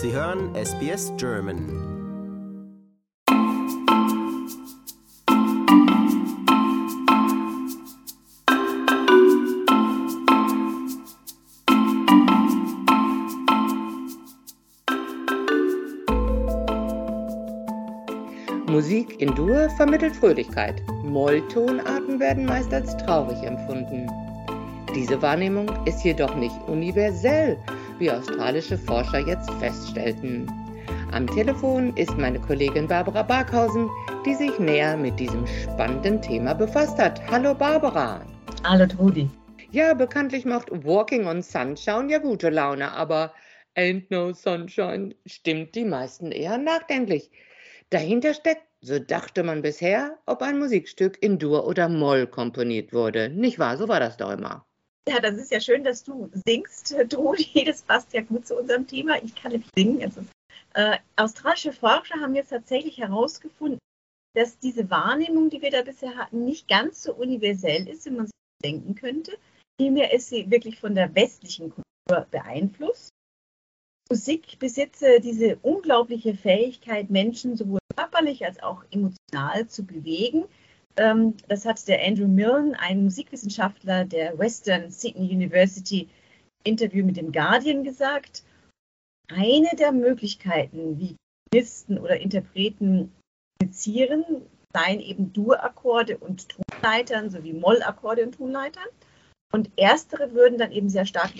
Sie hören SBS German. Musik in Dur vermittelt Fröhlichkeit. Molltonarten werden meist als traurig empfunden. Diese Wahrnehmung ist jedoch nicht universell, wie australische Forscher jetzt feststellten. Am Telefon ist meine Kollegin Barbara Barkhausen, die sich näher mit diesem spannenden Thema befasst hat. Hallo Barbara. Hallo Trudi. Ja, bekanntlich macht Walking on Sunshine ja gute Laune, aber Ain't No Sunshine stimmt die meisten eher nachdenklich. Dahinter steckt, so dachte man bisher, ob ein Musikstück in Dur oder Moll komponiert wurde. Nicht wahr? So war das doch immer. Ja, das ist ja schön, dass du singst, Trudi. Das passt ja gut zu unserem Thema. Ich kann nämlich singen. Also, äh, australische Forscher haben jetzt tatsächlich herausgefunden, dass diese Wahrnehmung, die wir da bisher hatten, nicht ganz so universell ist, wie man sich denken könnte. Vielmehr ist sie wirklich von der westlichen Kultur beeinflusst. Musik besitze diese unglaubliche Fähigkeit, Menschen sowohl körperlich als auch emotional zu bewegen. Ähm, das hat der Andrew Milne, ein Musikwissenschaftler der Western Sydney University, Interview mit dem Guardian gesagt. Eine der Möglichkeiten, wie Komponisten oder Interpreten kommunizieren, seien eben Dur-Akkorde und Tonleitern sowie Mollakkorde und Tonleitern. Und erstere würden dann eben sehr stark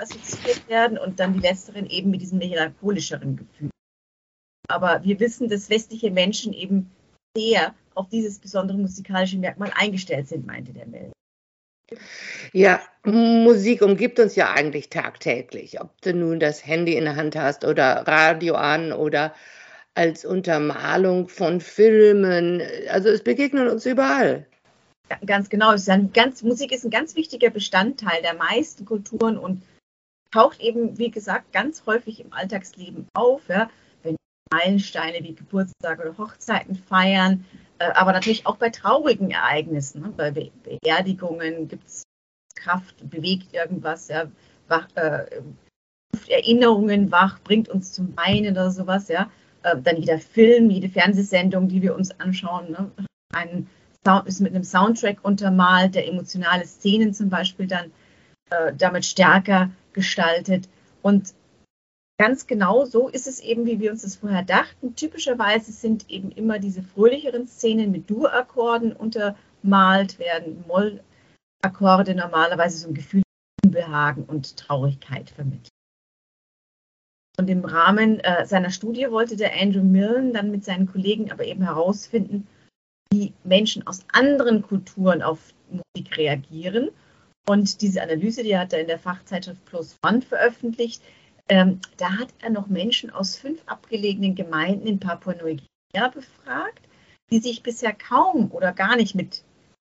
assoziiert werden und dann die letzteren eben mit diesem melancholischeren Gefühl. Aber wir wissen, dass westliche Menschen eben sehr auf dieses besondere musikalische Merkmal eingestellt sind, meinte der Mel. Ja, Musik umgibt uns ja eigentlich tagtäglich. Ob du nun das Handy in der Hand hast oder Radio an oder als Untermalung von Filmen. Also es begegnet uns überall. Ganz genau. Ist ganz, Musik ist ein ganz wichtiger Bestandteil der meisten Kulturen und taucht eben, wie gesagt, ganz häufig im Alltagsleben auf, ja, wenn Meilensteine wie Geburtstage oder Hochzeiten feiern, aber natürlich auch bei traurigen Ereignissen, ne, bei Be Beerdigungen gibt es Kraft, bewegt irgendwas, ja, wach, äh, Erinnerungen wach, bringt uns zum Weinen oder sowas, ja. Äh, dann jeder Film, jede Fernsehsendung, die wir uns anschauen, ne, ein Sound, ist mit einem Soundtrack untermalt, der emotionale Szenen zum Beispiel dann äh, damit stärker gestaltet. Und ganz genau so ist es eben, wie wir uns das vorher dachten. Typischerweise sind eben immer diese fröhlicheren Szenen mit Dur-Akkorden untermalt, werden Moll-Akkorde normalerweise so ein Gefühl von Unbehagen und Traurigkeit vermitteln. Und im Rahmen äh, seiner Studie wollte der Andrew Milne dann mit seinen Kollegen aber eben herausfinden, wie Menschen aus anderen Kulturen auf Musik reagieren und diese Analyse, die hat er in der Fachzeitschrift Plus One veröffentlicht. Ähm, da hat er noch Menschen aus fünf abgelegenen Gemeinden in Papua-Neuguinea befragt, die sich bisher kaum oder gar nicht mit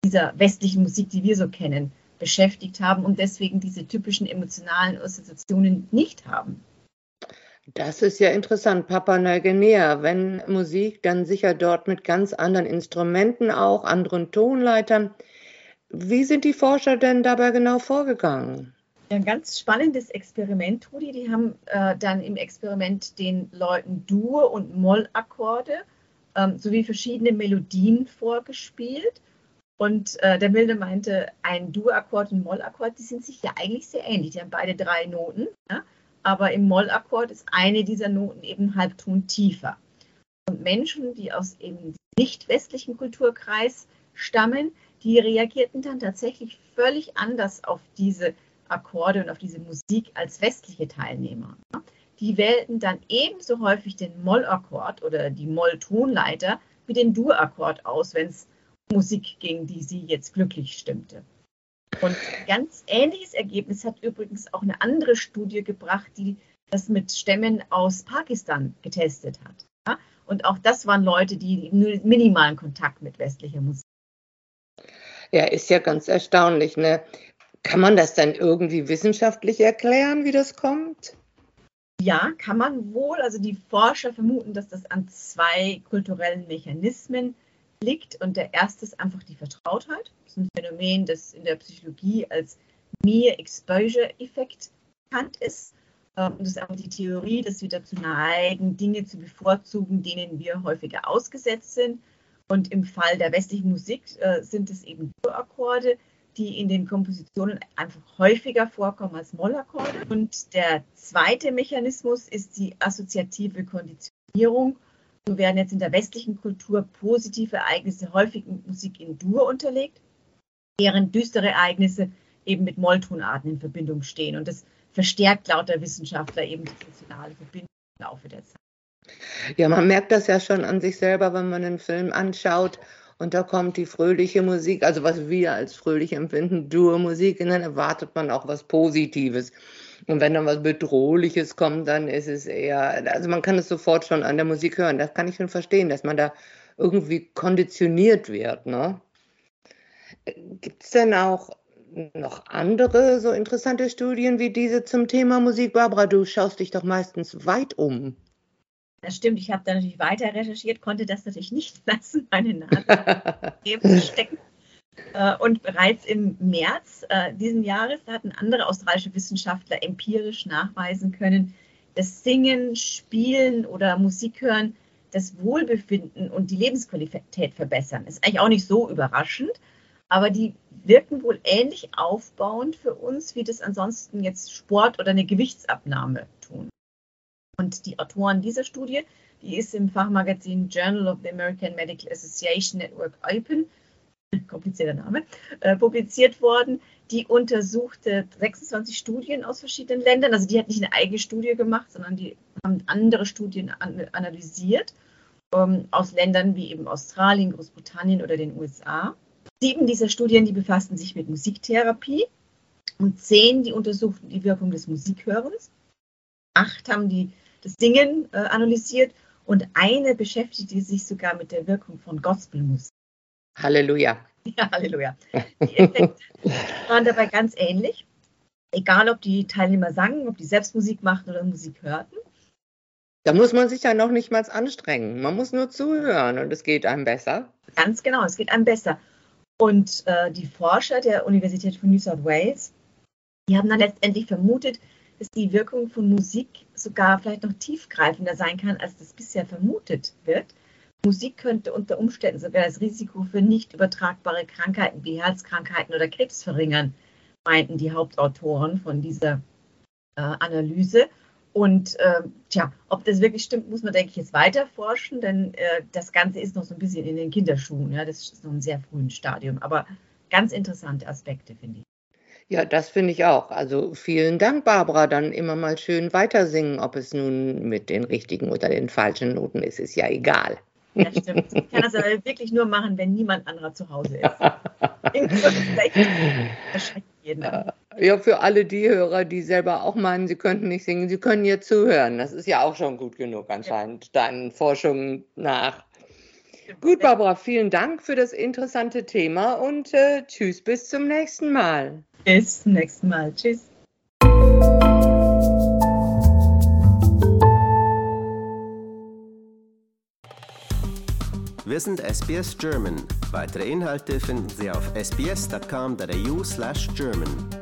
dieser westlichen Musik, die wir so kennen, beschäftigt haben und deswegen diese typischen emotionalen Assoziationen nicht haben. Das ist ja interessant, Papua-Neuguinea. Wenn Musik, dann sicher dort mit ganz anderen Instrumenten auch, anderen Tonleitern. Wie sind die Forscher denn dabei genau vorgegangen? Ein ganz spannendes Experiment, Trudi. Die haben äh, dann im Experiment den Leuten Dur- und Mollakkorde ähm, sowie verschiedene Melodien vorgespielt. Und äh, der Milde meinte, ein Dur-Akkord und ein Mollakkord, die sind sich ja eigentlich sehr ähnlich. Die haben beide drei Noten, ja? aber im Mollakkord ist eine dieser Noten eben Halbton tiefer. Und Menschen, die aus eben nicht westlichen Kulturkreis stammen, die reagierten dann tatsächlich völlig anders auf diese Akkorde und auf diese Musik als westliche Teilnehmer. Die wählten dann ebenso häufig den Mollakkord oder die Molltonleiter wie den Dur-Akkord aus, wenn es Musik ging, die sie jetzt glücklich stimmte. Und ein ganz ähnliches Ergebnis hat übrigens auch eine andere Studie gebracht, die das mit Stämmen aus Pakistan getestet hat. Und auch das waren Leute, die nur minimalen Kontakt mit westlicher Musik ja, ist ja ganz erstaunlich. Ne? Kann man das dann irgendwie wissenschaftlich erklären, wie das kommt? Ja, kann man wohl. Also die Forscher vermuten, dass das an zwei kulturellen Mechanismen liegt. Und der erste ist einfach die Vertrautheit. Das ist ein Phänomen, das in der Psychologie als Mere Exposure Effekt bekannt ist. Ähm, das ist aber die Theorie, dass wir dazu neigen, Dinge zu bevorzugen, denen wir häufiger ausgesetzt sind. Und im Fall der westlichen Musik äh, sind es eben Dur-Akkorde, die in den Kompositionen einfach häufiger vorkommen als Mollakkorde. Und der zweite Mechanismus ist die assoziative Konditionierung. So werden jetzt in der westlichen Kultur positive Ereignisse häufig mit Musik in Dur unterlegt, während düstere Ereignisse eben mit Molltonarten in Verbindung stehen. Und das verstärkt laut der Wissenschaftler eben die funktionale Verbindung im Laufe der Zeit. Ja, man merkt das ja schon an sich selber, wenn man einen Film anschaut und da kommt die fröhliche Musik, also was wir als fröhlich empfinden, Dur-Musik, und dann erwartet man auch was Positives. Und wenn dann was Bedrohliches kommt, dann ist es eher, also man kann es sofort schon an der Musik hören. Das kann ich schon verstehen, dass man da irgendwie konditioniert wird. Ne? Gibt es denn auch noch andere so interessante Studien wie diese zum Thema Musik? Barbara, du schaust dich doch meistens weit um. Das stimmt, ich habe da natürlich weiter recherchiert, konnte das natürlich nicht lassen, meine Nase stecken. Äh, und bereits im März äh, diesen Jahres hatten andere australische Wissenschaftler empirisch nachweisen können, dass Singen, Spielen oder Musik hören das Wohlbefinden und die Lebensqualität verbessern. Ist eigentlich auch nicht so überraschend, aber die wirken wohl ähnlich aufbauend für uns, wie das ansonsten jetzt Sport oder eine Gewichtsabnahme tun. Und die Autoren dieser Studie, die ist im Fachmagazin Journal of the American Medical Association Network Open komplizierter Name, äh, publiziert worden. Die untersuchte 26 Studien aus verschiedenen Ländern. Also die hat nicht eine eigene Studie gemacht, sondern die haben andere Studien an, analysiert ähm, aus Ländern wie eben Australien, Großbritannien oder den USA. Sieben dieser Studien, die befassten sich mit Musiktherapie und zehn, die untersuchten die Wirkung des Musikhörens. Acht haben die, das Singen äh, analysiert und eine beschäftigte sich sogar mit der Wirkung von Gospelmusik. Halleluja. Ja, Halleluja. Die Effekte waren dabei ganz ähnlich. Egal, ob die Teilnehmer sangen, ob die selbst Musik machten oder Musik hörten. Da muss man sich ja noch nicht mal anstrengen. Man muss nur zuhören und es geht einem besser. Ganz genau, es geht einem besser. Und äh, die Forscher der Universität von New South Wales, die haben dann letztendlich vermutet, dass die Wirkung von Musik sogar vielleicht noch tiefgreifender sein kann, als das bisher vermutet wird. Musik könnte unter Umständen sogar das Risiko für nicht übertragbare Krankheiten wie Herzkrankheiten oder Krebs verringern, meinten die Hauptautoren von dieser äh, Analyse. Und äh, tja, ob das wirklich stimmt, muss man, denke ich, jetzt weiter forschen, denn äh, das Ganze ist noch so ein bisschen in den Kinderschuhen. Ja, das ist noch ein sehr frühen Stadium. Aber ganz interessante Aspekte, finde ich. Ja, das finde ich auch. Also vielen Dank, Barbara. Dann immer mal schön weiter singen, ob es nun mit den richtigen oder den falschen Noten ist, ist ja egal. Ja, stimmt. Ich kann das aber wirklich nur machen, wenn niemand anderer zu Hause ist. Ja, für alle die Hörer, die selber auch meinen, sie könnten nicht singen, sie können hier zuhören. Das ist ja auch schon gut genug anscheinend, ja. deinen Forschungen nach. Gut, Barbara, vielen Dank für das interessante Thema und äh, tschüss, bis zum nächsten Mal. Bis zum nächsten Mal. Tschüss. Wir sind SBS German. Weitere Inhalte finden Sie auf sbs.com.au/german.